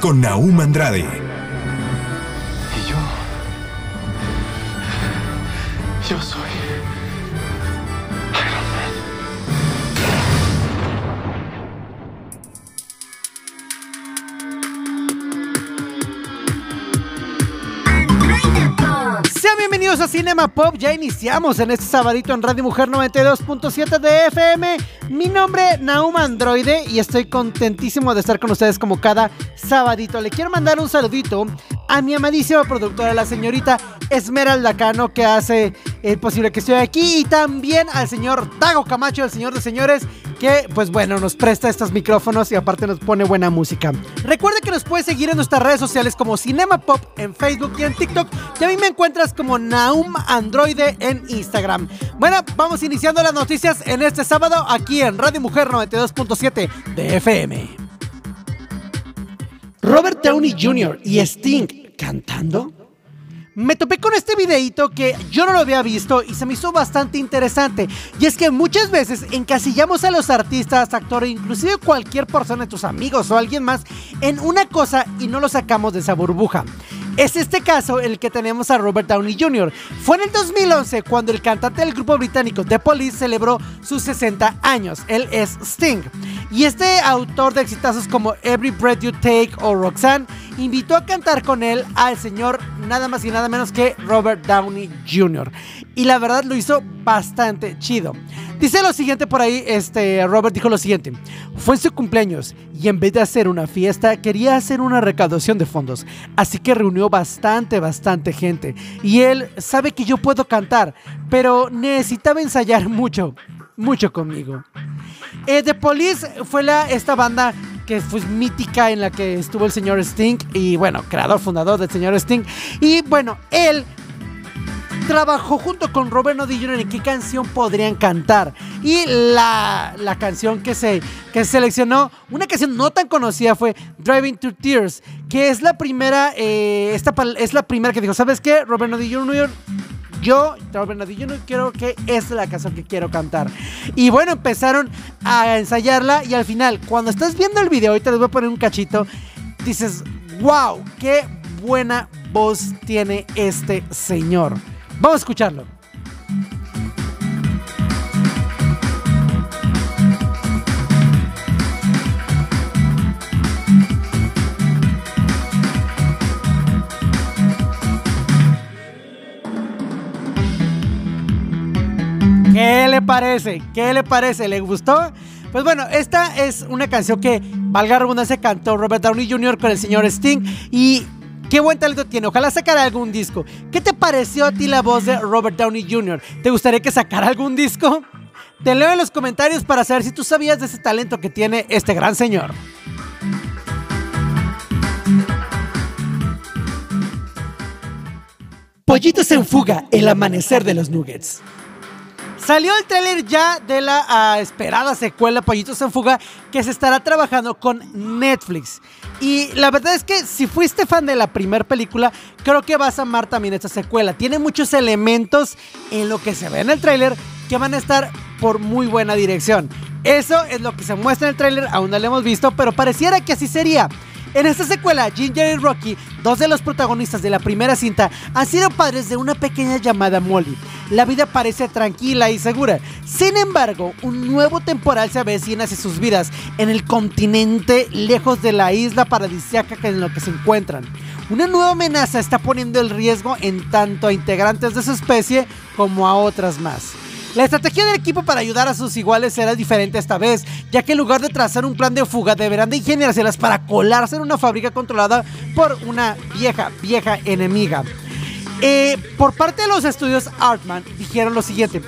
Con Naum Andrade, Y yo. Yo soy. Bienvenidos a Cinema Pop. Ya iniciamos en este sabadito en Radio Mujer 92.7 de FM. Mi nombre Naum Androide y estoy contentísimo de estar con ustedes como cada sabadito. Le quiero mandar un saludito a mi amadísima productora, la señorita Esmeralda Cano, que hace eh, posible que esté aquí. Y también al señor Dago Camacho, el señor de señores, que pues bueno, nos presta estos micrófonos y aparte nos pone buena música. Recuerde que nos puede seguir en nuestras redes sociales como Cinema Pop en Facebook y en TikTok. Y a mí me encuentras como Naum Androide en Instagram. Bueno, vamos iniciando las noticias en este sábado aquí en Radio Mujer 92.7 de FM. Robert Downey Jr. y Sting cantando. Me topé con este videito que yo no lo había visto y se me hizo bastante interesante. Y es que muchas veces encasillamos a los artistas, actores, inclusive cualquier persona, tus amigos o alguien más, en una cosa y no lo sacamos de esa burbuja. Es este caso el que tenemos a Robert Downey Jr. Fue en el 2011 cuando el cantante del grupo británico The Police celebró sus 60 años. Él es Sting. Y este autor de exitazos como Every Breath You Take o Roxanne invitó a cantar con él al señor nada más y nada menos que Robert Downey Jr. Y la verdad lo hizo bastante chido. Dice lo siguiente por ahí, este Robert dijo lo siguiente. Fue en su cumpleaños y en vez de hacer una fiesta quería hacer una recaudación de fondos. Así que reunió bastante, bastante gente. Y él sabe que yo puedo cantar, pero necesitaba ensayar mucho, mucho conmigo. Eh, The Police fue la, esta banda que fue mítica en la que estuvo el señor Sting y bueno, creador, fundador del señor Sting. Y bueno, él trabajó junto con Robert Downey Jr. en qué canción podrían cantar. Y la, la canción que se, que se seleccionó, una canción no tan conocida fue Driving to Tears, que es la primera, eh, esta es la primera que dijo, ¿sabes qué? Robert Downey Jr. Yo, Robert Downey Jr., quiero que es la canción que quiero cantar. Y bueno, empezaron a ensayarla y al final, cuando estás viendo el video, ahorita les voy a poner un cachito, dices, wow, qué buena voz tiene este señor. Vamos a escucharlo. ¿Qué le parece? ¿Qué le parece? ¿Le gustó? Pues bueno, esta es una canción que, valga la redundancia, cantó Robert Downey Jr. con el señor Sting y qué buen talento tiene. Ojalá sacara algún disco. ¿Qué te pareció a ti la voz de Robert Downey Jr.? ¿Te gustaría que sacara algún disco? Te leo en los comentarios para saber si tú sabías de ese talento que tiene este gran señor. Pollitos en fuga, el amanecer de los Nuggets. Salió el tráiler ya de la ah, esperada secuela Pollitos en Fuga que se estará trabajando con Netflix. Y la verdad es que si fuiste fan de la primera película, creo que vas a amar también esta secuela. Tiene muchos elementos en lo que se ve en el tráiler que van a estar por muy buena dirección. Eso es lo que se muestra en el tráiler, aún no lo hemos visto, pero pareciera que así sería. En esta secuela, Ginger y Rocky, dos de los protagonistas de la primera cinta, han sido padres de una pequeña llamada Molly. La vida parece tranquila y segura. Sin embargo, un nuevo temporal se avecina hacia sus vidas en el continente lejos de la isla paradisíaca en la que se encuentran. Una nueva amenaza está poniendo el riesgo en tanto a integrantes de su especie como a otras más. La estrategia del equipo para ayudar a sus iguales será diferente esta vez, ya que en lugar de trazar un plan de fuga deberán de ingeniárselas para colarse en una fábrica controlada por una vieja, vieja enemiga. Eh, por parte de los estudios Artman dijeron lo siguiente.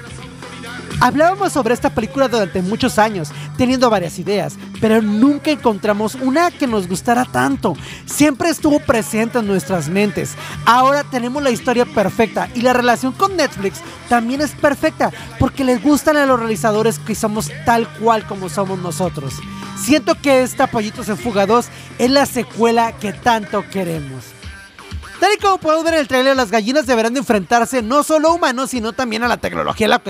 Hablábamos sobre esta película durante muchos años, teniendo varias ideas, pero nunca encontramos una que nos gustara tanto. Siempre estuvo presente en nuestras mentes. Ahora tenemos la historia perfecta y la relación con Netflix también es perfecta porque les gustan a los realizadores que somos tal cual como somos nosotros. Siento que esta Pollitos en Fuga 2 es la secuela que tanto queremos. Tal y como podemos ver en el trailer, las gallinas deberán de enfrentarse no solo a humanos, sino también a la tecnología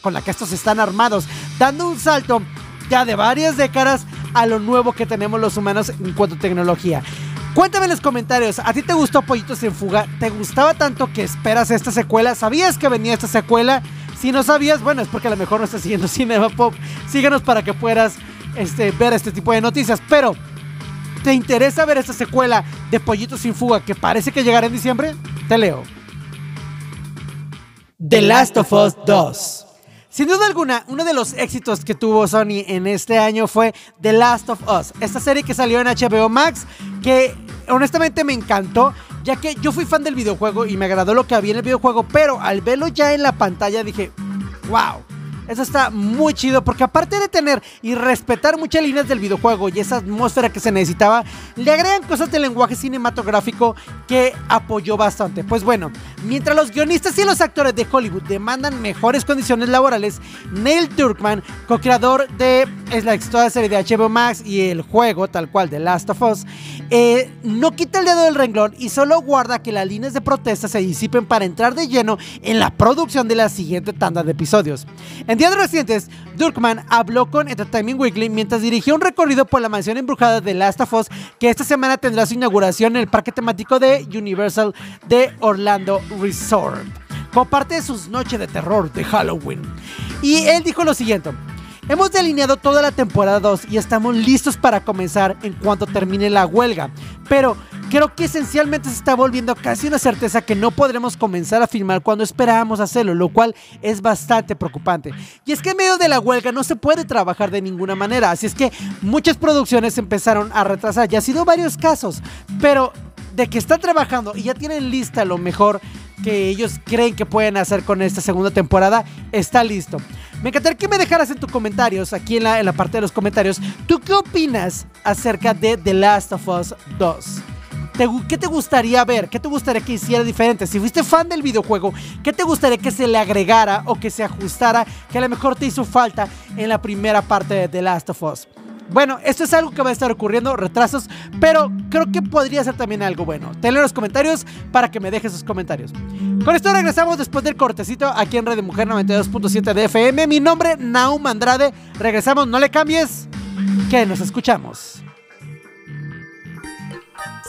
con la que estos están armados, dando un salto ya de varias décadas a lo nuevo que tenemos los humanos en cuanto a tecnología. Cuéntame en los comentarios, ¿a ti te gustó Pollitos en Fuga? ¿Te gustaba tanto que esperas esta secuela? ¿Sabías que venía esta secuela? Si no sabías, bueno, es porque a lo mejor no estás siguiendo Cinema Pop. Síguenos para que puedas este, ver este tipo de noticias. Pero, ¿te interesa ver esta secuela de Pollitos sin Fuga que parece que llegará en diciembre? Te leo. The Last of Us 2. Sin duda alguna, uno de los éxitos que tuvo Sony en este año fue The Last of Us, esta serie que salió en HBO Max, que honestamente me encantó, ya que yo fui fan del videojuego y me agradó lo que había en el videojuego, pero al verlo ya en la pantalla dije, wow. Eso está muy chido porque aparte de tener y respetar muchas líneas del videojuego y esa atmósfera que se necesitaba, le agregan cosas del lenguaje cinematográfico que apoyó bastante. Pues bueno, mientras los guionistas y los actores de Hollywood demandan mejores condiciones laborales, Neil Druckmann, co-creador de es la exitosa serie de HBO Max y el juego tal cual de Last of Us, eh, no quita el dedo del renglón y solo guarda que las líneas de protesta se disipen para entrar de lleno en la producción de la siguiente tanda de episodios. En días recientes, Durkman habló con Entertainment Weekly mientras dirigía un recorrido por la mansión embrujada de Last of Us, que esta semana tendrá su inauguración en el parque temático de Universal de Orlando Resort, como parte de sus noches de terror de Halloween. Y él dijo lo siguiente. Hemos delineado toda la temporada 2 y estamos listos para comenzar en cuanto termine la huelga. Pero creo que esencialmente se está volviendo casi una certeza que no podremos comenzar a filmar cuando esperábamos hacerlo, lo cual es bastante preocupante. Y es que en medio de la huelga no se puede trabajar de ninguna manera, así es que muchas producciones empezaron a retrasar. Ya ha sido varios casos, pero de que están trabajando y ya tienen lista lo mejor que ellos creen que pueden hacer con esta segunda temporada, está listo. Me encantaría que me dejaras en tus comentarios, aquí en la, en la parte de los comentarios, ¿tú qué opinas acerca de The Last of Us 2? ¿Te gu- ¿Qué te gustaría ver? ¿Qué te gustaría que hiciera diferente? Si fuiste fan del videojuego, ¿qué te gustaría que se le agregara o que se ajustara que a lo mejor te hizo falta en la primera parte de The Last of Us? Bueno, esto es algo que va a estar ocurriendo, retrasos, pero creo que podría ser también algo bueno. Te leo en los comentarios para que me dejes sus comentarios. Con esto regresamos después del cortecito aquí en Red Mujer 92.7 de FM. Mi nombre, Naum Andrade. Regresamos, no le cambies, que nos escuchamos.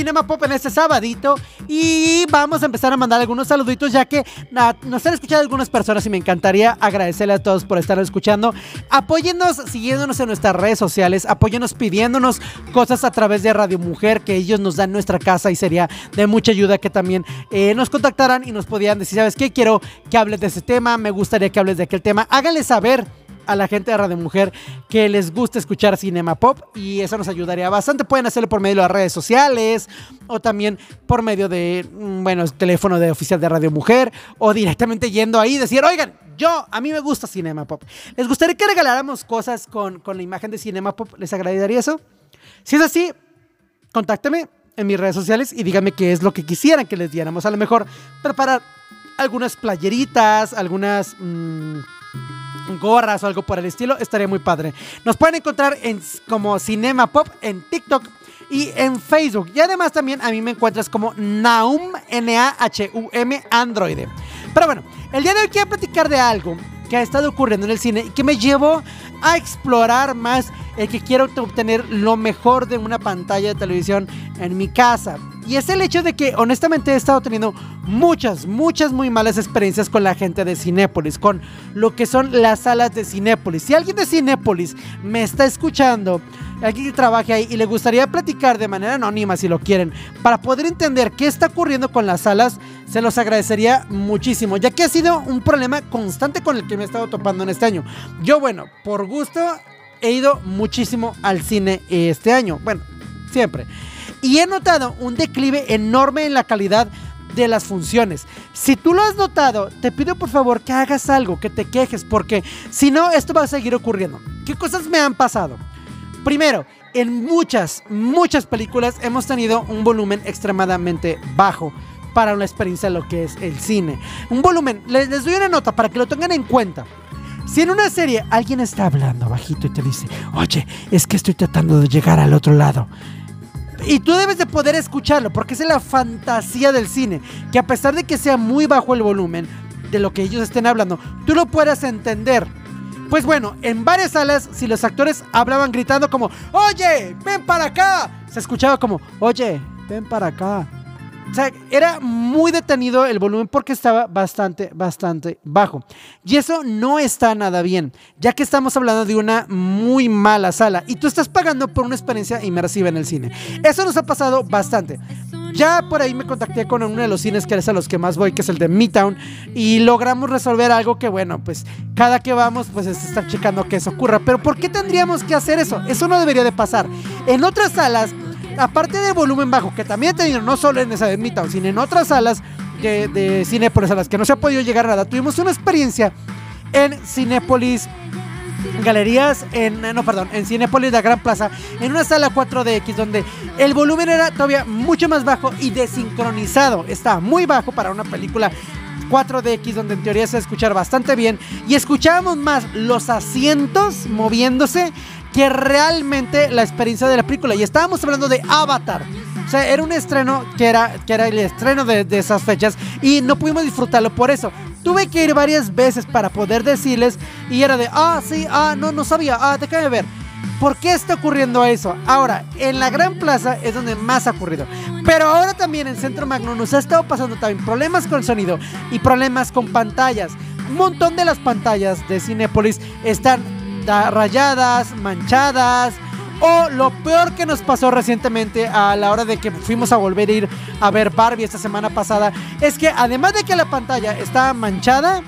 Cinema Pop en este sabadito y vamos a empezar a mandar algunos saluditos ya que nos han escuchado algunas personas y me encantaría agradecerle a todos por estar escuchando. Apóyennos siguiéndonos en nuestras redes sociales, apóyennos pidiéndonos cosas a través de Radio Mujer que ellos nos dan nuestra casa y sería de mucha ayuda que también eh, nos contactaran y nos podían decir, ¿sabes qué? Quiero que hables de ese tema, me gustaría que hables de aquel tema. Háganle saber a la gente de Radio Mujer que les gusta escuchar Cinema Pop y eso nos ayudaría bastante. Pueden hacerlo por medio de las redes sociales o también por medio de, mm, bueno, el teléfono de oficial de Radio Mujer o directamente yendo ahí y decir, oigan, yo, a mí me gusta Cinema Pop. ¿Les gustaría que regaláramos cosas con, con la imagen de Cinema Pop? ¿Les agradecería eso? Si es así, contáctame en mis redes sociales y díganme qué es lo que quisieran que les diéramos. A lo mejor preparar algunas playeritas, algunas... mm, gorras o algo por el estilo, estaría muy padre. Nos pueden encontrar en, como Cinema Pop en TikTok y en Facebook. Y además también a mí me encuentras como Naum, N-A-H-U-M, Android. Pero bueno, el día de hoy quiero platicar de algo que ha estado ocurriendo en el cine y que me llevó a explorar más el que quiero obtener lo mejor de una pantalla de televisión en mi casa. Y es el hecho de que honestamente he estado teniendo muchas, muchas muy malas experiencias con la gente de Cinépolis, con lo que son las salas de Cinépolis. Si alguien de Cinépolis me está escuchando, alguien que trabaje ahí y le gustaría platicar de manera anónima si lo quieren, para poder entender qué está ocurriendo con las salas, se los agradecería muchísimo, ya que ha sido un problema constante con el que me he estado topando en este año. Yo, bueno, por gusto he ido muchísimo al cine este año, bueno, siempre. Y he notado un declive enorme en la calidad de las funciones. Si tú lo has notado, te pido por favor que hagas algo, que te quejes, porque si no, esto va a seguir ocurriendo. ¿Qué cosas me han pasado? Primero, en muchas, muchas películas hemos tenido un volumen extremadamente bajo para una experiencia de lo que es el cine. Un volumen, les, les doy una nota para que lo tengan en cuenta. Si en una serie alguien está hablando bajito y te dice, oye, es que estoy tratando de llegar al otro lado. Y tú debes de poder escucharlo, porque es la fantasía del cine, que a pesar de que sea muy bajo el volumen de lo que ellos estén hablando, tú lo puedas entender. Pues bueno, en varias salas, si los actores hablaban gritando como, oye, ven para acá, se escuchaba como, oye, ven para acá. O sea, era muy detenido el volumen porque estaba bastante, bastante bajo. Y eso no está nada bien, ya que estamos hablando de una muy mala sala y tú estás pagando por una experiencia inmersiva en el cine. Eso nos ha pasado bastante. Ya por ahí me contacté con uno de los cines que es a los que más voy, que es el de Midtown, y logramos resolver algo que, bueno, pues cada que vamos, pues es estar checando que eso ocurra. Pero ¿por qué tendríamos que hacer eso? Eso no debería de pasar. En otras salas aparte del volumen bajo, que también he tenido no solo en esa de Midtown, sino en otras salas de, de a las que no se ha podido llegar nada, tuvimos una experiencia en Cinépolis galerías en no perdón en Cinépolis la Gran Plaza en una sala 4DX donde el volumen era todavía mucho más bajo y desincronizado estaba muy bajo para una película 4DX donde en teoría se va escuchar bastante bien y escuchábamos más los asientos moviéndose que realmente la experiencia de la película. Y estábamos hablando de Avatar. O sea, era un estreno que era, que era el estreno de, de esas fechas y no pudimos disfrutarlo por eso. Tuve que ir varias veces para poder decirles y era de, ah, sí, ah, no, no sabía, ah, déjame ver. ¿Por qué está ocurriendo eso? Ahora, en la Gran Plaza es donde más ha ocurrido. Pero ahora también en Centro Magno nos ha estado pasando también problemas con el sonido y problemas con pantallas. Un montón de las pantallas de Cinepolis están rayadas, manchadas. O lo peor que nos pasó recientemente a la hora de que fuimos a volver a ir a ver Barbie esta semana pasada es que además de que la pantalla estaba manchada,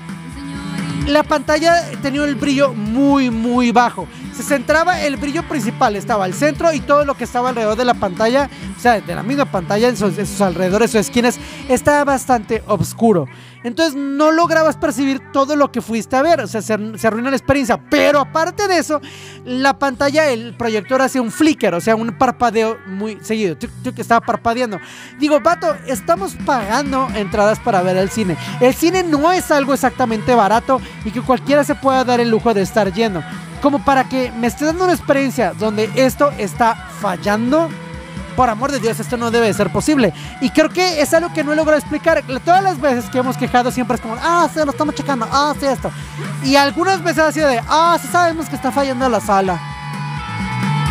la pantalla tenía el brillo muy muy bajo. Se centraba el brillo principal, estaba al centro y todo lo que estaba alrededor de la pantalla, o sea, de la misma pantalla en sus, alrededores, sus esquinas, estaba bastante oscuro. Entonces no lograbas percibir todo lo que fuiste a ver, o sea, se, se arruina la experiencia. Pero aparte de eso, la pantalla, el proyector hacía un flicker, o sea, un parpadeo muy seguido. Que estaba parpadeando. Digo, vato, estamos pagando entradas para ver el cine. El cine no es algo exactamente barato y que cualquiera se pueda dar el lujo de estar yendo. Como para que me esté dando una experiencia donde esto está fallando por amor de Dios, esto no debe de ser posible. Y creo que es algo que no he logrado explicar. Todas las veces que hemos quejado siempre es como, ah, sí, lo estamos checando, ah, sí, esto. Y algunas veces ha sido de, ah, sí sabemos que está fallando la sala.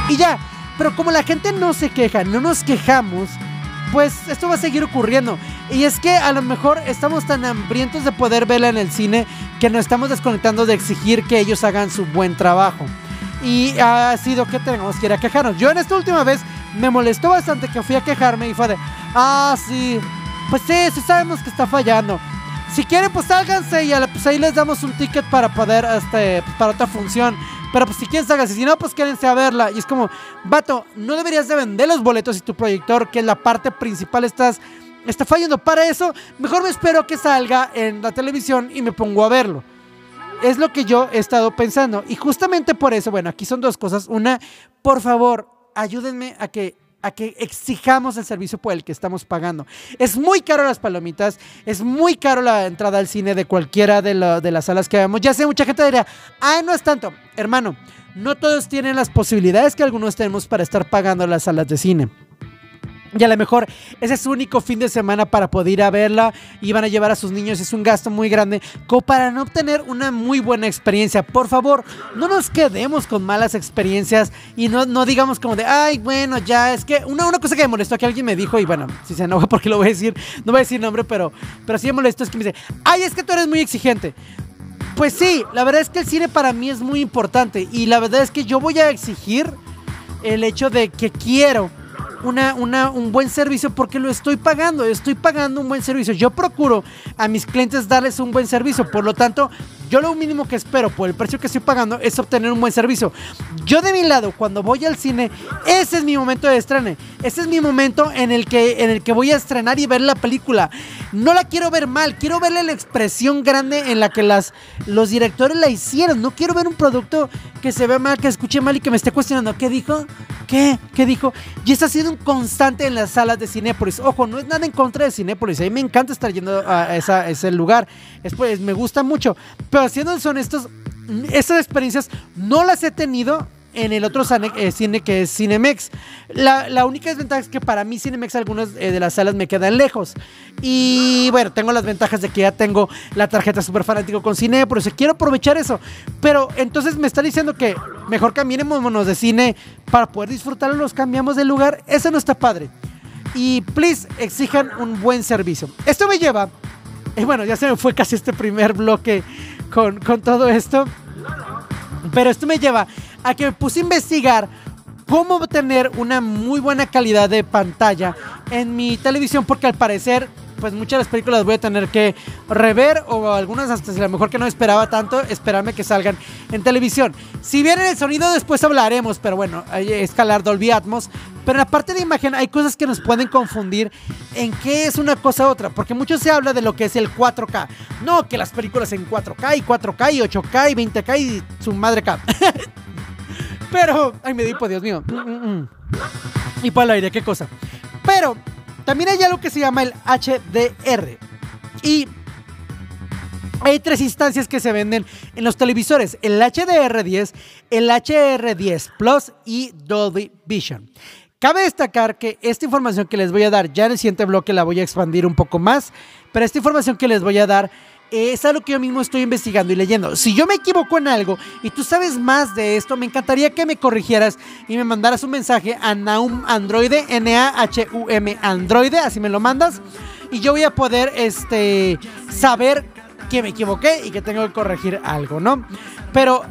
Y ya, pero como la gente no se queja, no nos quejamos, pues esto va a seguir ocurriendo. Y es que a lo mejor estamos tan hambrientos de poder verla en el cine que nos estamos desconectando de exigir que ellos hagan su buen trabajo. Y ha sido que tenemos que ir a quejarnos. Yo en esta última vez me molestó bastante que fui a quejarme y fue de, ah, sí, pues sí, sí sabemos que está fallando. Si quieren, pues sálganse y pues ahí les damos un ticket para poder, este, pues, para otra función. Pero pues si quieren, sálganse. Si no, pues quédense a verla. Y es como, vato, no deberías de vender los boletos y tu proyector, que es la parte principal, estás, está fallando. Para eso, mejor me espero que salga en la televisión y me pongo a verlo. Es lo que yo he estado pensando. Y justamente por eso, bueno, aquí son dos cosas. Una, por favor, ayúdenme a que a que exijamos el servicio por el que estamos pagando. Es muy caro las palomitas, es muy caro la entrada al cine de cualquiera de, la, de las salas que vemos. Ya sé, mucha gente diría, ah, no es tanto. Hermano, no todos tienen las posibilidades que algunos tenemos para estar pagando las salas de cine. Y a lo mejor ese es su único fin de semana para poder ir a verla y van a llevar a sus niños. Es un gasto muy grande como para no obtener una muy buena experiencia. Por favor, no nos quedemos con malas experiencias y no, no digamos como de, ay, bueno, ya es que una, una cosa que me molestó que alguien me dijo y bueno, si se enoja porque lo voy a decir, no voy a decir nombre, pero, pero sí me molestó es que me dice, ay, es que tú eres muy exigente. Pues sí, la verdad es que el cine para mí es muy importante y la verdad es que yo voy a exigir el hecho de que quiero una, un buen servicio porque lo estoy pagando, estoy pagando un buen servicio. Yo procuro a mis clientes darles un buen servicio, por lo tanto, yo lo mínimo que espero por el precio que estoy pagando es obtener un buen servicio. Yo de mi lado, cuando voy al cine, ese es mi momento de estreno. Ese es mi momento en el que, en el que voy a estrenar y ver la película. No la quiero ver mal, quiero verle la expresión grande en la que las, los directores la hicieron. No quiero ver un producto que se ve mal, que escuche mal y que me esté cuestionando. ¿Qué dijo? ¿Qué? ¿Qué dijo? Y está siendo un constante en las salas de Cinépolis. Ojo, no es nada en contra de Cinépolis. A mí me encanta estar yendo a, esa, ese lugar. Es, pues, me gusta mucho. Pero siendo honestos, estas experiencias no las he tenido en el otro eh, cine que es Cinemex. La, la, única desventaja es que para mí Cinemex algunas eh, de las salas me quedan lejos. Y bueno, tengo las ventajas de que ya tengo la tarjeta super fanático con cine, por eso quiero aprovechar eso. Pero entonces me está diciendo que mejor caminémonos de cine para poder disfrutarlo, nos cambiamos de lugar. Eso no está padre. Y please, exijan un buen servicio. Esto me lleva... Y bueno, ya se me fue casi este primer bloque con, con todo esto. Pero esto me lleva a que me puse a investigar cómo obtener una muy buena calidad de pantalla en mi televisión, porque al parecer, pues muchas de las películas voy a tener que rever o algunas hasta si a lo mejor que no esperaba tanto, esperarme que salgan en televisión. Si bien en el sonido después hablaremos, pero bueno, hay escalar Dolby Atmos, pero en la parte de imagen hay cosas que nos pueden confundir en qué es una cosa u otra, porque mucho se habla de lo que es el 4K. No, que las películas en 4K y 4K y 8K y 20K y su madre K. Pero, ay, me di por Dios mío. Y para el aire, qué cosa. Pero también hay algo que se llama el HDR. Y hay tres instancias que se venden en los televisores: el HDR10, el HDR10 Plus y Dolby Vision. Cabe destacar que esta información que les voy a dar, ya en el siguiente bloque la voy a expandir un poco más, pero esta información que les voy a dar es algo que yo mismo estoy investigando y leyendo. Si yo me equivoco en algo y tú sabes más de esto, me encantaría que me corrigieras y me mandaras un mensaje a Naum Androide, N-A-H-U-M Androide, así me lo mandas. Y yo voy a poder este, saber que me equivoqué y que tengo que corregir algo, ¿no? Pero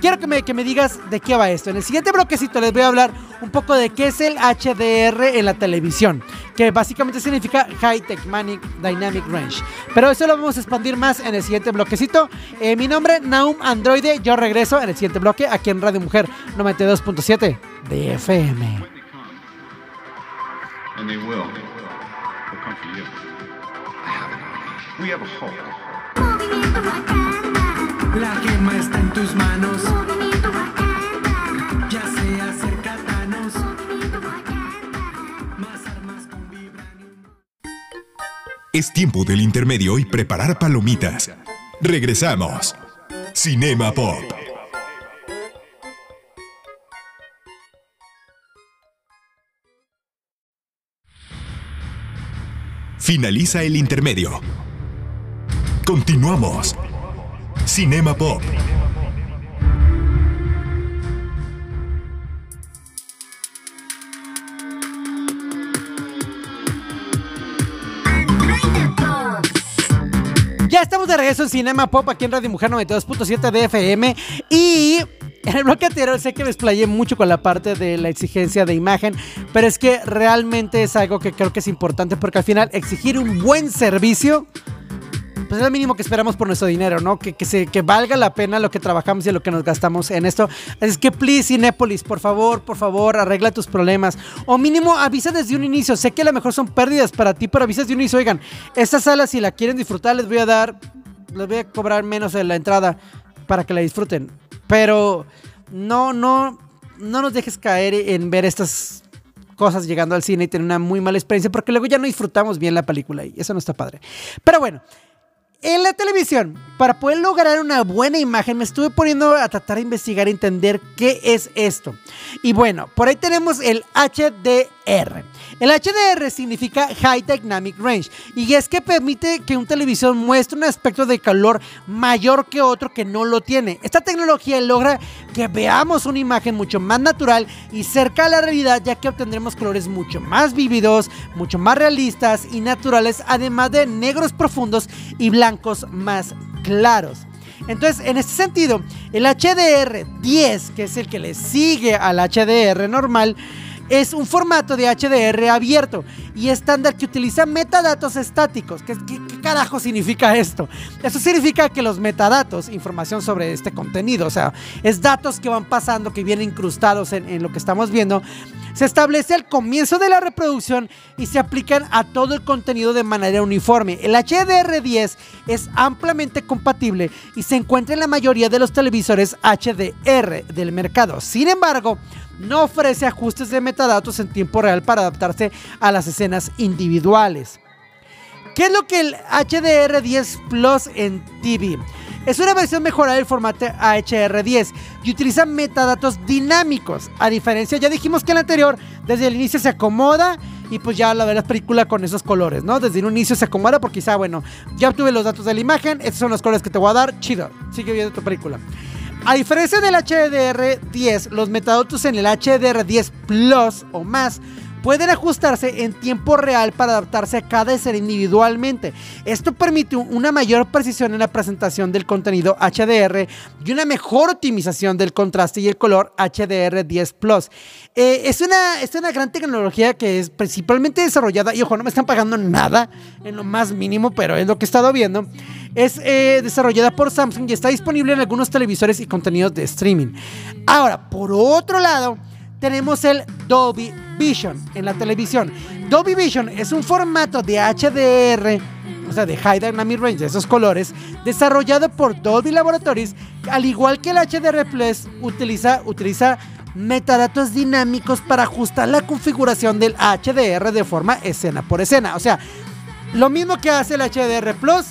quiero que me, que me digas de qué va esto. En el siguiente bloquecito les voy a hablar un poco de qué es el HDR en la televisión, que básicamente significa High Techmanic Dynamic Range. Pero eso lo vamos a expandir más en el siguiente bloquecito. Eh, mi nombre, Naum Androide. Yo regreso en el siguiente bloque aquí en Radio Mujer 92.7 de FM. And they will. They'll come for you. I have an army. We have a hope. La gema está en tus manos. Ya sea cerca Más armas con vibranium. Es tiempo del intermedio y preparar palomitas. Regresamos. Cinema Pop. Finaliza el intermedio. Continuamos. Cinema Pop. Ya estamos de regreso en Cinema Pop aquí en Radio Mujer 92.7 de FM y en el bloque anterior sé que me explayé mucho con la parte de la exigencia de imagen, pero es que realmente es algo que creo que es importante porque al final exigir un buen servicio pues es lo mínimo que esperamos por nuestro dinero, ¿no? Que, que, se, que valga la pena lo que trabajamos y lo que nos gastamos en esto. Es que, please, Cinépolis, por favor, por favor, arregla tus problemas. O mínimo, avisa desde un inicio. Sé que a lo mejor son pérdidas para ti, pero avisa desde un inicio. Oigan, esta sala, si la quieren disfrutar, les voy a dar, les voy a cobrar menos en la entrada para que la disfruten. Pero no, no, no nos dejes caer en ver estas cosas llegando al cine y tener una muy mala experiencia porque luego ya no disfrutamos bien la película y eso no está padre. Pero bueno, en la televisión, para poder lograr una buena imagen, me estuve poniendo a tratar de investigar, entender qué es esto. Y bueno, por ahí tenemos el HDR. El HDR significa High Dynamic Range y es que permite que un televisor muestre un aspecto de color mayor que otro que no lo tiene. Esta tecnología logra que veamos una imagen mucho más natural y cerca a la realidad ya que obtendremos colores mucho más vívidos, mucho más realistas y naturales, además de negros profundos y blancos más claros. Entonces, en este sentido, el HDR10, que es el que le sigue al HDR normal, es un formato de HDR abierto y estándar que utiliza metadatos estáticos. ¿Qué, carajo significa esto? Eso significa que los metadatos, información sobre este contenido, o sea, es datos que van pasando, que vienen incrustados en, en lo que estamos viendo, se establece al comienzo de la reproducción y se aplican a todo el contenido de manera uniforme. El HDR10 es ampliamente compatible y se encuentra en la mayoría de los televisores HDR del mercado. Sin embargo, no ofrece ajustes de metadatos en tiempo real para adaptarse a las escenas individuales. ¿Qué es lo que el HDR10 Plus en TV? Es una versión mejorada del formato HR10 y utiliza metadatos dinámicos. A diferencia, ya dijimos que el anterior desde el inicio se acomoda y pues ya la verás película con esos colores, ¿no? Desde un inicio se acomoda porque quizá, bueno, ya obtuve los datos de la imagen, estos son los colores que te voy a dar, chido, sigue viendo tu película. A diferencia del HDR10, los metadatos en el HDR10 Plus o más pueden ajustarse en tiempo real para adaptarse a cada escena individualmente. Esto permite una mayor precisión en la presentación del contenido HDR y una mejor optimización del contraste y el color HDR10 Plus. Eh, es, una, es una gran tecnología que es principalmente desarrollada, y ojo, no me están pagando nada en lo más mínimo, pero es lo que he estado viendo. Es eh, desarrollada por Samsung y está disponible en algunos televisores y contenidos de streaming. Ahora, por otro lado, tenemos el Dolby Vision en la televisión. Dolby Vision es un formato de HDR, o sea, de High Dynamic Range, de esos colores, desarrollado por Dolby Laboratories, al igual que el HDR Plus, utiliza, utiliza metadatos dinámicos para ajustar la configuración del HDR de forma escena por escena. O sea, lo mismo que hace el HDR Plus,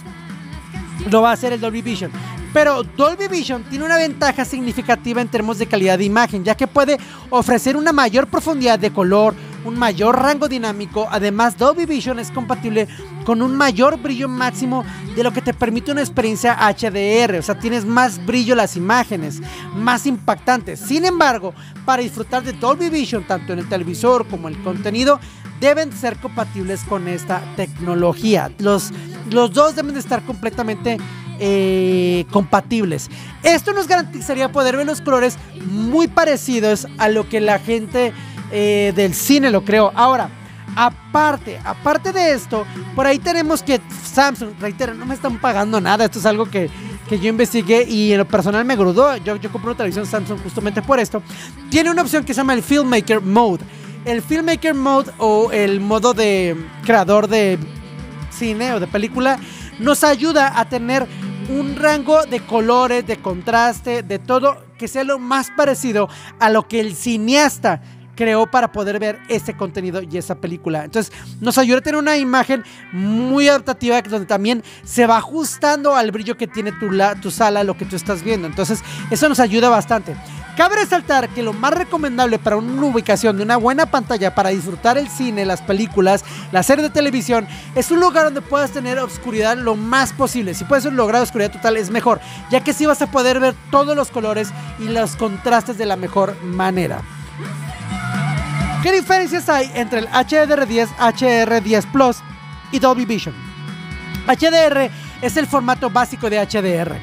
lo va a hacer el Dolby Vision. Pero Dolby Vision tiene una ventaja significativa en términos de calidad de imagen, ya que puede ofrecer una mayor profundidad de color, un mayor rango dinámico. Además, Dolby Vision es compatible con un mayor brillo máximo de lo que te permite una experiencia HDR. O sea, tienes más brillo las imágenes, más impactantes. Sin embargo, para disfrutar de Dolby Vision, tanto en el televisor como en el contenido, deben ser compatibles con esta tecnología. Los, los dos deben de estar completamente eh, compatibles. Esto nos garantizaría poder ver los colores muy parecidos a lo que la gente eh, del cine lo creó. Ahora, aparte, aparte de esto, por ahí tenemos que Samsung, reitero, no me están pagando nada. Esto es algo que, que yo investigué y en lo personal me grudó. Yo, yo compré una televisión Samsung justamente por esto. Tiene una opción que se llama el Filmmaker Mode. El Filmmaker Mode o el modo de creador de cine o de película nos ayuda a tener un rango de colores, de contraste, de todo que sea lo más parecido a lo que el cineasta creó para poder ver ese contenido y esa película. Entonces nos ayuda a tener una imagen muy adaptativa donde también se va ajustando al brillo que tiene tu, la, tu sala, lo que tú estás viendo. Entonces eso nos ayuda bastante. Cabe resaltar que lo más recomendable para una ubicación de una buena pantalla para disfrutar el cine, las películas, la serie de televisión, es un lugar donde puedas tener oscuridad lo más posible. Si puedes lograr oscuridad total es mejor, ya que así vas a poder ver todos los colores y los contrastes de la mejor manera. ¿Qué diferencias hay entre el HDR10, HDR10 Plus y Dolby Vision? HDR es el formato básico de HDR.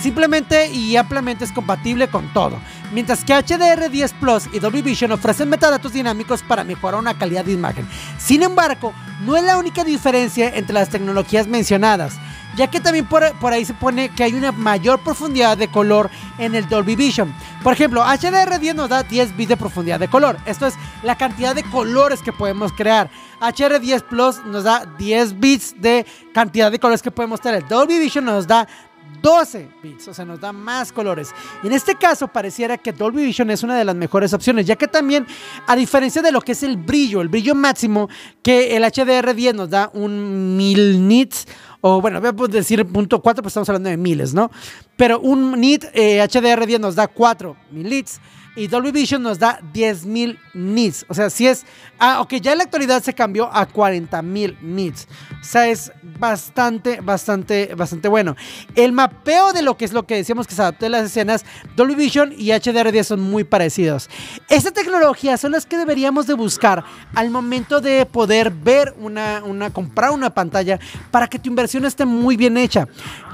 Simplemente y ampliamente es compatible con todo. Mientras que HDR10 Plus y Dolby Vision ofrecen metadatos dinámicos para mejorar una calidad de imagen. Sin embargo, no es la única diferencia entre las tecnologías mencionadas ya que también por, ahí se pone que hay una mayor profundidad de color en el Dolby Vision. Por ejemplo, HDR10 nos da 10 bits de profundidad de color. Esto es la cantidad de colores que podemos crear. HDR10 Plus nos da 10 bits de cantidad de colores que podemos tener. Dolby Vision nos da 12 bits, o sea, nos da más colores. En este caso pareciera que Dolby Vision es una de las mejores opciones, ya que también, a diferencia de lo que es el brillo, el brillo máximo, que el HDR10 nos da un 1000 nits o bueno, voy a decir punto 4, pues estamos hablando de miles, ¿no? Pero un nit eh, HDR10 nos da 4 mil nits y Dolby Vision nos da 10.000 nits. O sea, si es. Ah, ok, ya en la actualidad se cambió a 40.000 nits. O sea, es bastante, bastante, bastante bueno. El mapeo de lo que es lo que decíamos que se adaptó en las escenas, Dolby Vision y HDR10 son muy parecidos. Esta tecnología son las que deberíamos de buscar al momento de poder ver una, una, comprar una pantalla para que tu inversión esté muy bien hecha.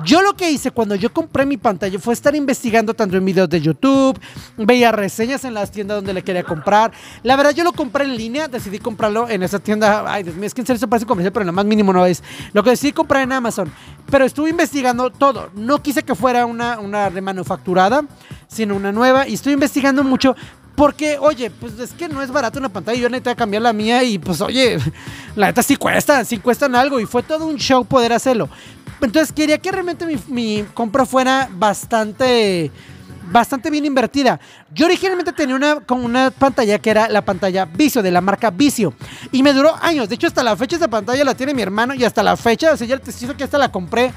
Yo lo que hice cuando yo compré mi pantalla fue estar investigando tanto en videos de YouTube, veía reseñas en las tiendas donde le quería comprar. La verdad, yo lo compré en línea, decidí comprarlo en esa tienda. Ay, es que en serio se parece comercial, pero lo más mínimo no es. Lo que decidí comprar en Amazon. Pero estuve investigando todo. No quise que fuera una, una remanufacturada, sino una nueva. Y estoy investigando mucho porque, oye, pues es que no es barato una pantalla. Yo necesito cambiar la mía y pues, oye, la neta sí cuesta, sí cuestan algo. Y fue todo un show poder hacerlo. Entonces quería que realmente mi, compra fuera bastante bastante bien invertida. Yo originalmente tenía una, con una pantalla que era la pantalla Vicio, de la marca Vicio. Y me duró años. De hecho, hasta la fecha esa pantalla la tiene mi hermano. Y hasta la fecha, o sea, ya el testigo que hasta la compré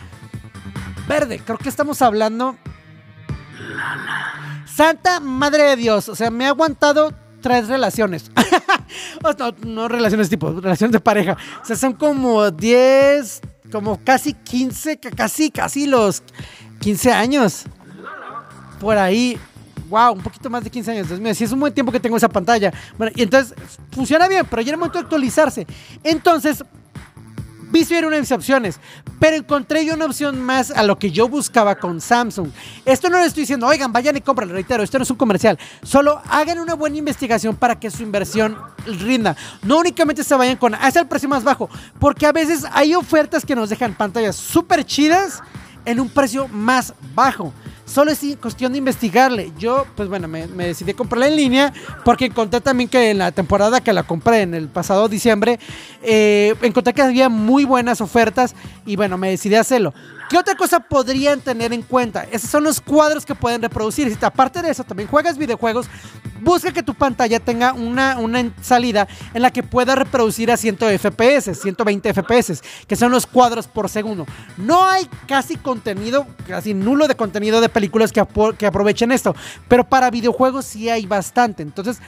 verde. Creo que estamos hablando. Santa madre de Dios. O sea, me ha aguantado tres relaciones. no, no relaciones tipo, relaciones de pareja. O sea, son como 10, como casi 15, casi, casi los 15 años por ahí. Wow, un poquito más de 15 años. Entonces, si es un buen tiempo que tengo esa pantalla. Bueno, y entonces funciona bien, pero ya era momento de actualizarse. Entonces, Una de mis opciones, pero encontré yo una opción más a lo que yo buscaba con Samsung. Esto no le estoy diciendo, oigan, vayan y compren, reitero, esto no es un comercial. Solo hagan una buena investigación para que su inversión rinda. No únicamente se vayan con, hasta el precio más bajo, porque a veces hay ofertas que nos dejan pantallas súper chidas en un precio más bajo. Solo es cuestión de investigarle. Yo, pues bueno, me, decidí comprarla en línea porque encontré también que en la temporada que la compré en el pasado diciembre, eh, encontré que había muy buenas ofertas y bueno, me decidí a hacerlo. ¿Qué otra cosa podrían tener en cuenta? Esos son los cuadros que pueden reproducir. Si aparte de eso también juegas videojuegos, busca que tu pantalla tenga una, una salida en la que pueda reproducir a 100 FPS, 120 FPS, que son los cuadros por segundo. No hay casi contenido, casi nulo de contenido de películas que, que aprovechen esto, pero para videojuegos sí hay bastante. Entonces,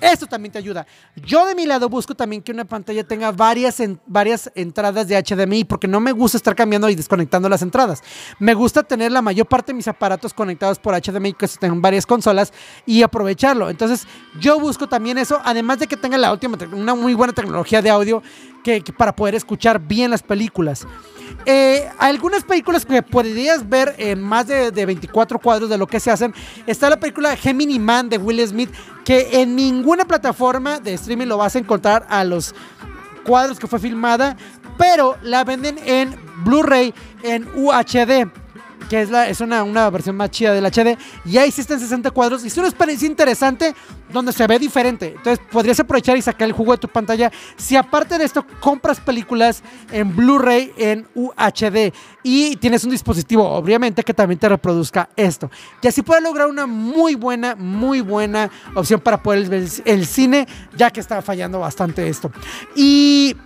esto también te ayuda. Yo de mi lado busco también que una pantalla tenga varias, varias entradas de HDMI porque no me gusta estar cambiando y desconectando las entradas. Me gusta tener la mayor parte de mis aparatos conectados por HDMI que tengan varias consolas y aprovecharlo. Entonces yo busco también eso, además de que tenga la última, una muy buena tecnología de audio que, para poder escuchar bien las películas. Eh, algunas películas que podrías ver en más de, de, 24 cuadros de lo que se hacen. Está la película Gemini Man de Will Smith, que en ninguna plataforma de streaming lo vas a encontrar a los cuadros que fue filmada, pero la venden en Blu-ray en UHD que es, la, es una, una, versión más chida del HD. Y ahí sí está en 60 cuadros. Y es una experiencia interesante donde se ve diferente. Entonces podrías aprovechar y sacar el jugo de tu pantalla. Si aparte de esto compras películas en Blu-ray en UHD y tienes un dispositivo, obviamente, que también te reproduzca esto. Y así puedes lograr una muy buena, muy buena opción para poder ver el cine, ya que está fallando bastante esto. Y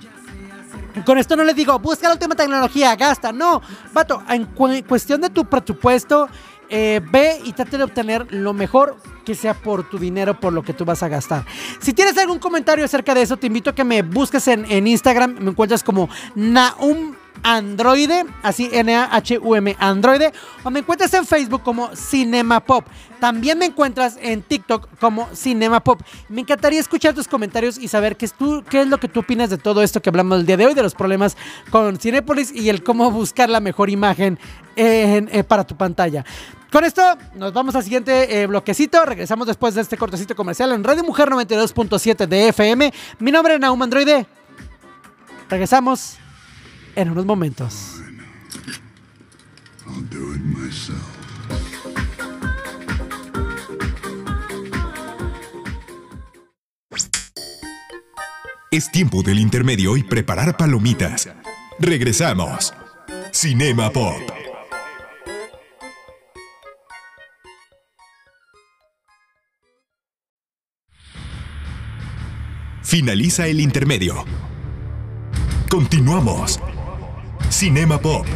con esto no les digo, busca la última tecnología, gasta. No, vato, en cuestión de tu presupuesto, eh, ve y trate de obtener lo mejor que sea por tu dinero, por lo que tú vas a gastar. Si tienes algún comentario acerca de eso, te invito a que me busques en, en Instagram. Me encuentras como Naum Androide, así N-A-H-U-M Androide, o me encuentras en Facebook como Cinema Pop. También me encuentras en TikTok como Cinema Pop. Me encantaría escuchar tus comentarios y saber qué es, tú, qué es lo que tú opinas de todo esto que hablamos el día de hoy, de los problemas con Cinepolis y el cómo buscar la mejor imagen eh, para tu pantalla. Con esto nos vamos al siguiente eh, bloquecito. Regresamos después de este cortecito comercial en Radio Mujer 92.7 de FM. Mi nombre es Naum Androide. Regresamos en unos momentos. Es tiempo del intermedio y preparar palomitas. Regresamos. Cinema Pop. Finaliza el intermedio. Continuamos. Cinema Pop.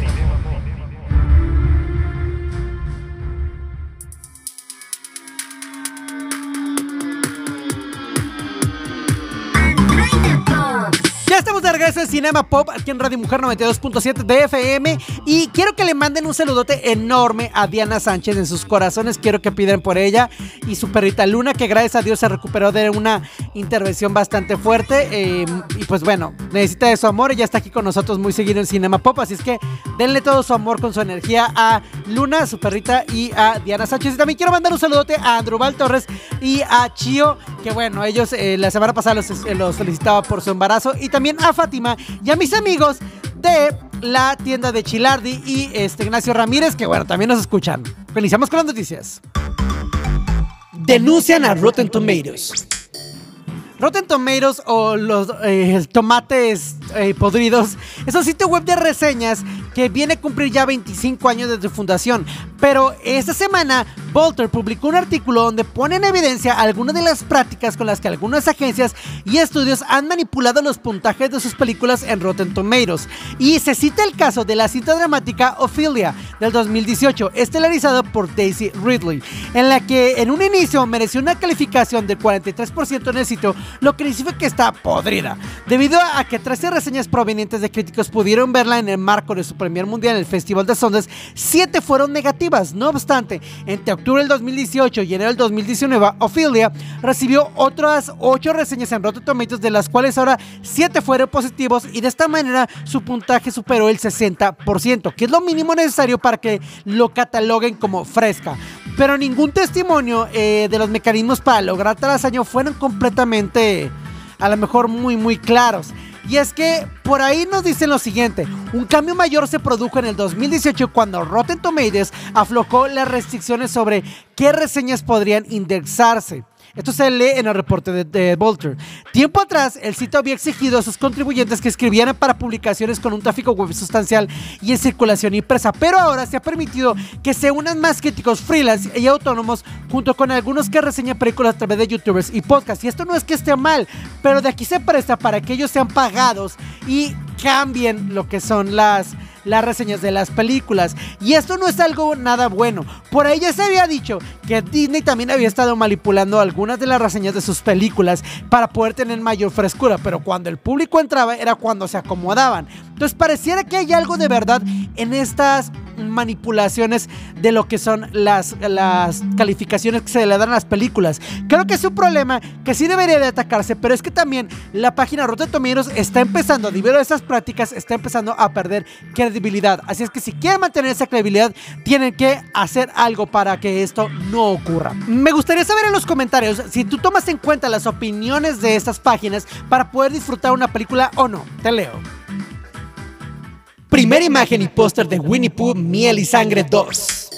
En Cinema Pop, aquí en Radio Mujer 92.7 de. Y quiero que le manden un saludote enorme a Diana Sánchez en sus corazones. Quiero que pidan por ella y su perrita Luna, que gracias a Dios se recuperó de una intervención bastante fuerte. eh, y pues bueno, necesita de su amor. Ella está aquí con nosotros muy seguido en Cinema Pop. Así es que denle todo su amor con su energía a Luna, su perrita, y a Diana Sánchez. Y también quiero mandar un saludote a Andrubal Torres y a Chio, que bueno, ellos eh, la semana pasada los, eh, los felicitaba por su embarazo. Y también a Y a mis amigos de la tienda de Chilardi y este Ignacio Ramírez, que bueno, también nos escuchan. Iniciamos con las noticias. Denuncian a Rotten Tomatoes. Rotten Tomatoes o los eh, tomates eh, podridos es un sitio web de reseñas que viene a cumplir ya 25 años desde su fundación. Pero esta semana, Volter publicó un artículo donde pone en evidencia algunas de las prácticas con las que algunas agencias y estudios han manipulado los puntajes de sus películas en Rotten Tomatoes. Y se cita el caso de la cinta dramática Ophelia del 2018, estelarizado por Daisy Ridley, en la que en un inicio mereció una calificación del 43% en el sitio, lo que significa que está podrida, debido a que 13 reseñas provenientes de críticos pudieron verla en el marco de su premier mundial en el Festival de Sundance, 7 fueron negativas. No obstante, entre octubre del 2018 y enero del 2019, Ophelia recibió otras 8 reseñas en Rotten Tomatoes, de las cuales ahora 7 fueron positivos y de esta manera su puntaje superó el 60%, que es lo mínimo necesario para que lo cataloguen como fresca. Pero ningún testimonio eh, de los mecanismos para lograr tal hazaño fueron completamente, a lo mejor muy, muy claros. Y es que por ahí nos dicen lo siguiente, un cambio mayor se produjo en el 2018 cuando Rotten Tomatoes aflojó las restricciones sobre qué reseñas podrían indexarse. Esto se lee en el reporte de, de Volter. Tiempo atrás, el sitio había exigido a sus contribuyentes que escribieran para publicaciones con un tráfico web sustancial y en circulación impresa, pero ahora se ha permitido que se unan más críticos freelance y autónomos junto con algunos que reseñan películas a través de youtubers y podcasts. Y esto no es que esté mal, pero de aquí se presta para que ellos sean pagados y cambien lo que son las las reseñas de las películas. Y esto no es algo nada bueno. Por ahí ya se había dicho que Disney también había estado manipulando algunas de las reseñas de sus películas para poder tener mayor frescura, pero cuando el público entraba era cuando se acomodaban. Entonces pareciera que hay algo de verdad en estas manipulaciones de lo que son las, las calificaciones que se le dan a las películas. Creo que es un problema que sí debería de atacarse, pero es que también la página Rotten está empezando, debido a estas prácticas, está empezando a perder credibilidad. Así es que si quieren mantener esa credibilidad, tienen que hacer algo para que esto no ocurra. Me gustaría saber en los comentarios si tú tomas en cuenta las opiniones de estas páginas para poder disfrutar una película o no. Te leo. Primera imagen y póster de Winnie Pooh, Miel y Sangre 2.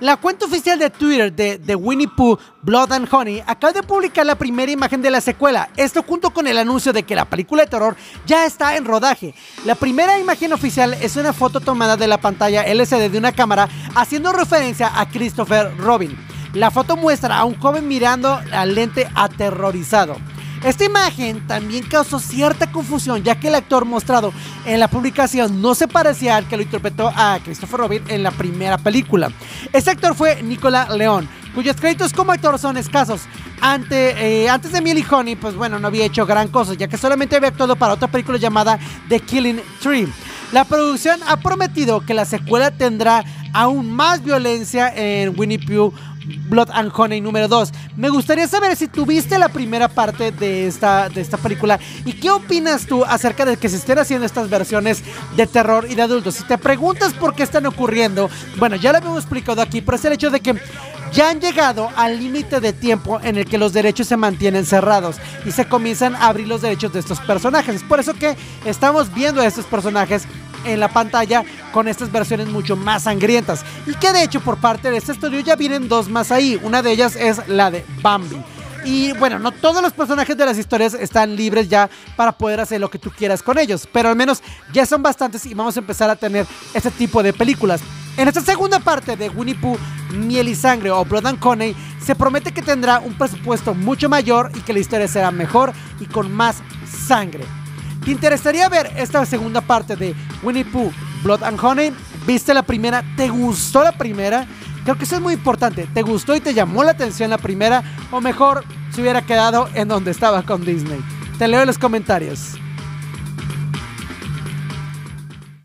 La cuenta oficial de Twitter de, de Winnie Pooh, Blood and Honey, acaba de publicar la primera imagen de la secuela. Esto junto con el anuncio de que la película de terror ya está en rodaje. La primera imagen oficial es una foto tomada de la pantalla LCD de una cámara haciendo referencia a Christopher Robin. La foto muestra a un joven mirando al lente aterrorizado. Esta imagen también causó cierta confusión ya que el actor mostrado en la publicación no se parecía al que lo interpretó a Christopher Robin en la primera película. Este actor fue Nicola León, cuyos créditos como actor son escasos. Ante, eh, antes de Miel y Honey, pues bueno, no había hecho gran cosa, ya que solamente había actuado para otra película llamada The Killing Tree. La producción ha prometido que la secuela tendrá aún más violencia en Winnie Pooh Blood and Honey número 2. Me gustaría saber si tuviste la primera parte de esta, de esta película y qué opinas tú acerca de que se estén haciendo estas versiones de terror y de adultos. Si te preguntas por qué están ocurriendo, bueno, ya lo habíamos explicado aquí, pero es el hecho de que ya han llegado al límite de tiempo en el que los derechos se mantienen cerrados y se comienzan a abrir los derechos de estos personajes. Es por eso que estamos viendo a estos personajes en la pantalla con estas versiones mucho más sangrientas. Y que de hecho por parte de este estudio ya vienen dos más ahí. Una de ellas es la de Bambi. Y bueno, no todos los personajes de las historias están libres ya para poder hacer lo que tú quieras con ellos, pero al menos ya son bastantes y vamos a empezar a tener este tipo de películas. En esta segunda parte de Winnie Pooh, Miel y Sangre o Blood and Honey, se promete que tendrá un presupuesto mucho mayor y que la historia será mejor y con más sangre. ¿Te interesaría ver esta segunda parte de Winnie Pooh, Blood and Honey. ¿Viste la primera? ¿Te gustó la primera? Creo que eso es muy importante. ¿Te gustó y te llamó la atención la primera? O mejor, se hubiera quedado en donde estaba con Disney. Te leo en los comentarios.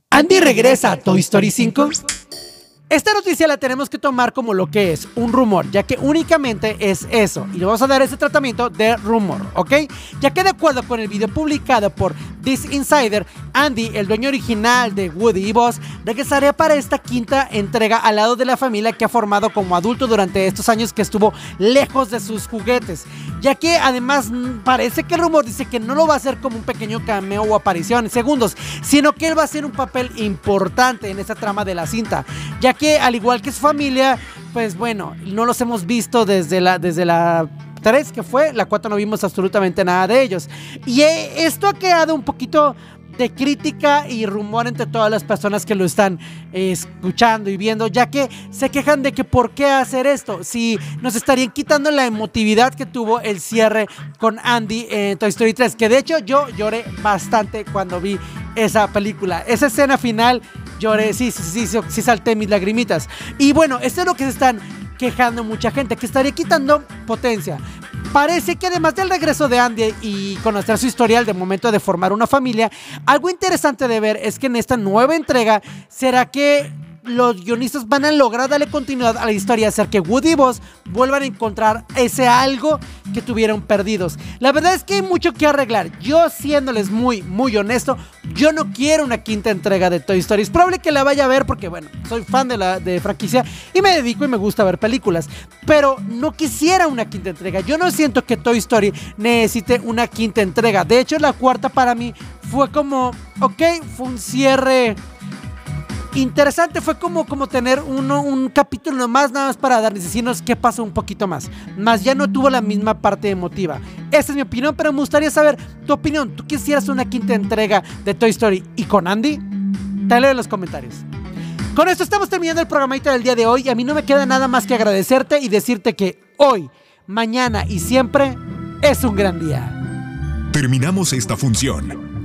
Andy regresa a Toy Story 5. Esta noticia la tenemos que tomar como lo que es, un rumor, ya que únicamente es eso, y le vamos a dar ese tratamiento de rumor, ¿ok? Ya que de acuerdo con el video publicado por This Insider, Andy, el dueño original de Woody y Buzz, regresaría para esta quinta entrega al lado de la familia que ha formado como adulto durante estos años que estuvo lejos de sus juguetes, ya que además parece que el rumor dice que no lo va a hacer como un pequeño cameo o aparición en segundos, sino que él va a hacer un papel importante en esta trama de la cinta, ya que al igual que su familia, pues bueno, no los hemos visto desde la, desde la 3 que fue, la 4 no vimos absolutamente nada de ellos. Y eh, esto ha quedado un poquito de crítica y rumor entre todas las personas que lo están escuchando y viendo, ya que se quejan de que por qué hacer esto, si nos estarían quitando la emotividad que tuvo el cierre con Andy en Toy Story 3, que de hecho yo lloré bastante cuando vi esa película, esa escena final lloré, sí, sí, sí, sí, sí salté mis lagrimitas. Y bueno, esto es lo que se están quejando mucha gente, que estaría quitando potencia. Parece que además del regreso de Andy y conocer su historial de momento de formar una familia, algo interesante de ver es que en esta nueva entrega será que los guionistas van a lograr darle continuidad a la historia, hacer que Woody y Buzz vuelvan a encontrar ese algo que tuvieron perdidos. La verdad es que hay mucho que arreglar. Yo, siéndoles muy, muy honesto, yo no quiero una quinta entrega de Toy Story. Es probable que la vaya a ver porque, bueno, soy fan de la de franquicia y me dedico y me gusta ver películas. Pero no quisiera una quinta entrega. Yo no siento que Toy Story necesite una quinta entrega. De hecho, la cuarta para mí fue como, ok, fue un cierre interesante. Fue como, como tener uno, un capítulo más, nada más para darles decirnos qué pasó un poquito más. Más ya no tuvo la misma parte emotiva. Esa es mi opinión, pero me gustaría saber tu opinión. ¿Tú quisieras una quinta entrega de Toy Story y con Andy? Te leo en los comentarios. Con esto estamos terminando el programita del día de hoy a mí no me queda nada más que agradecerte y decirte que hoy, mañana y siempre es un gran día. Terminamos esta función.